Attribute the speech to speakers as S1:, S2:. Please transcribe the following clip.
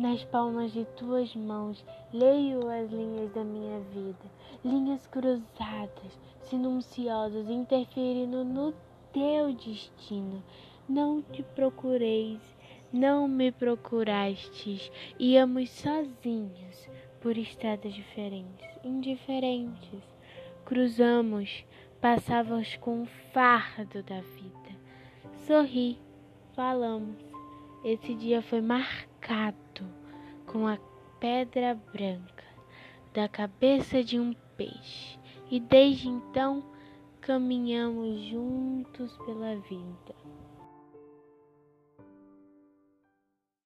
S1: Nas palmas de tuas mãos leio as linhas da minha vida, linhas cruzadas, silenciosas, interferindo no teu destino. Não te procureis, não me procurastes, íamos sozinhos por estradas diferentes, indiferentes. Cruzamos, passávamos com o fardo da vida. Sorri, falamos. Esse dia foi marcado com a pedra branca da cabeça de um peixe, e desde então caminhamos juntos pela vida.